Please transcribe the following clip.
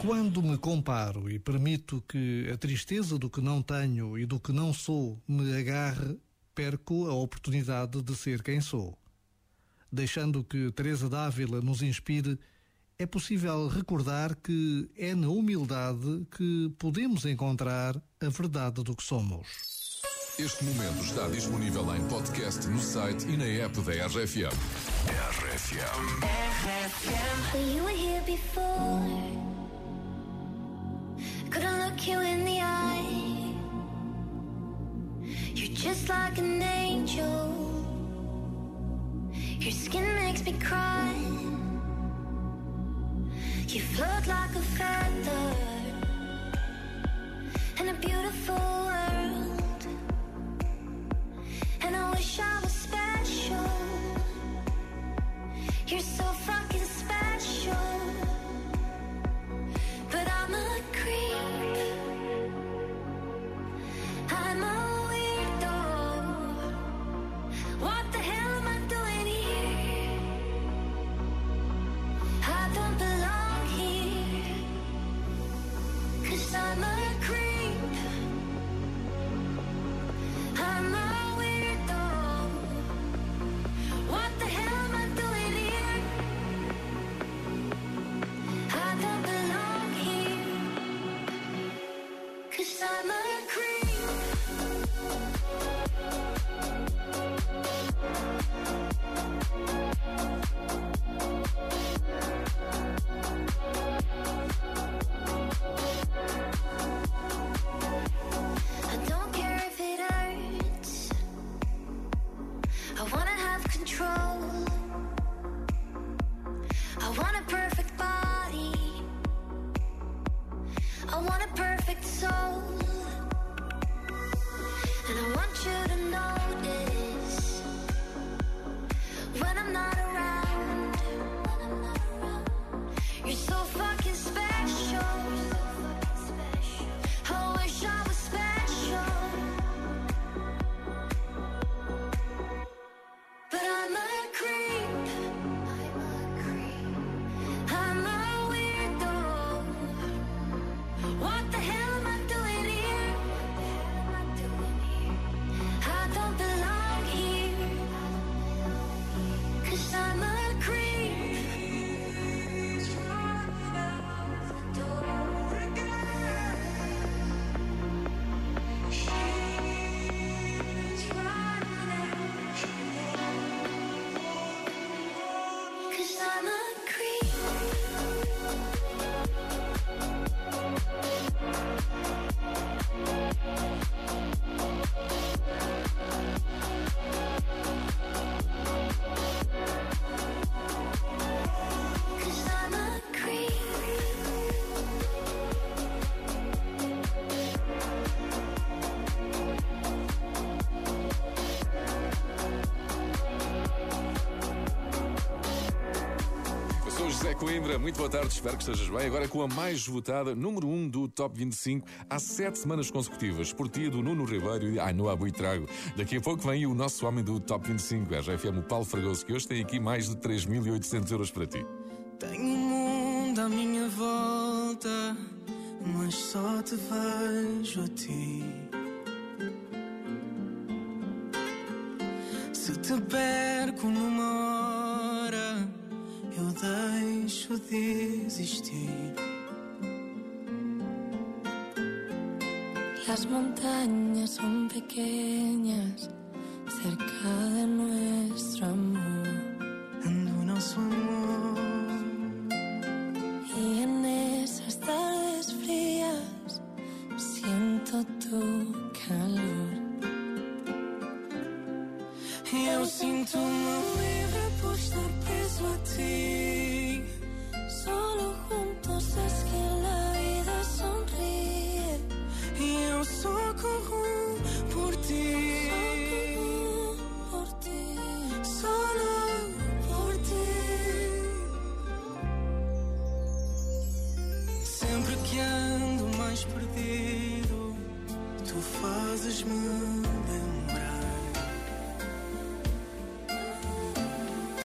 Quando me comparo e permito que a tristeza do que não tenho e do que não sou me agarre, perco a oportunidade de ser quem sou. Deixando que Teresa Dávila nos inspire, é possível recordar que é na humildade que podemos encontrar a verdade do que somos. Este momento está disponível em podcast no site e na app da RFM. RFM. Well, just like an angel. Your skin makes me cry. You float like a feather in a beautiful world. And I wish I was special. You're so fucking I want a perfect soul. José Coimbra, muito boa tarde, espero que estejas bem. Agora com a mais votada, número 1 do Top 25, há sete semanas consecutivas, por ti do Nuno Ribeiro e Ainhoa Buitrago. Daqui a pouco vem o nosso homem do Top 25, a RFM, o Paulo Fragoso, que hoje tem aqui mais de 3.800 euros para ti. Tenho um mundo à minha volta, mas só te vejo a ti. Se te perco numa deixo de existir. Las montañas son pequeñas cerca de nuestro amor. Ando nuestro amor. Y en esas tardes frías siento tu calor. Eu sinto-me livre por estar preso a ti.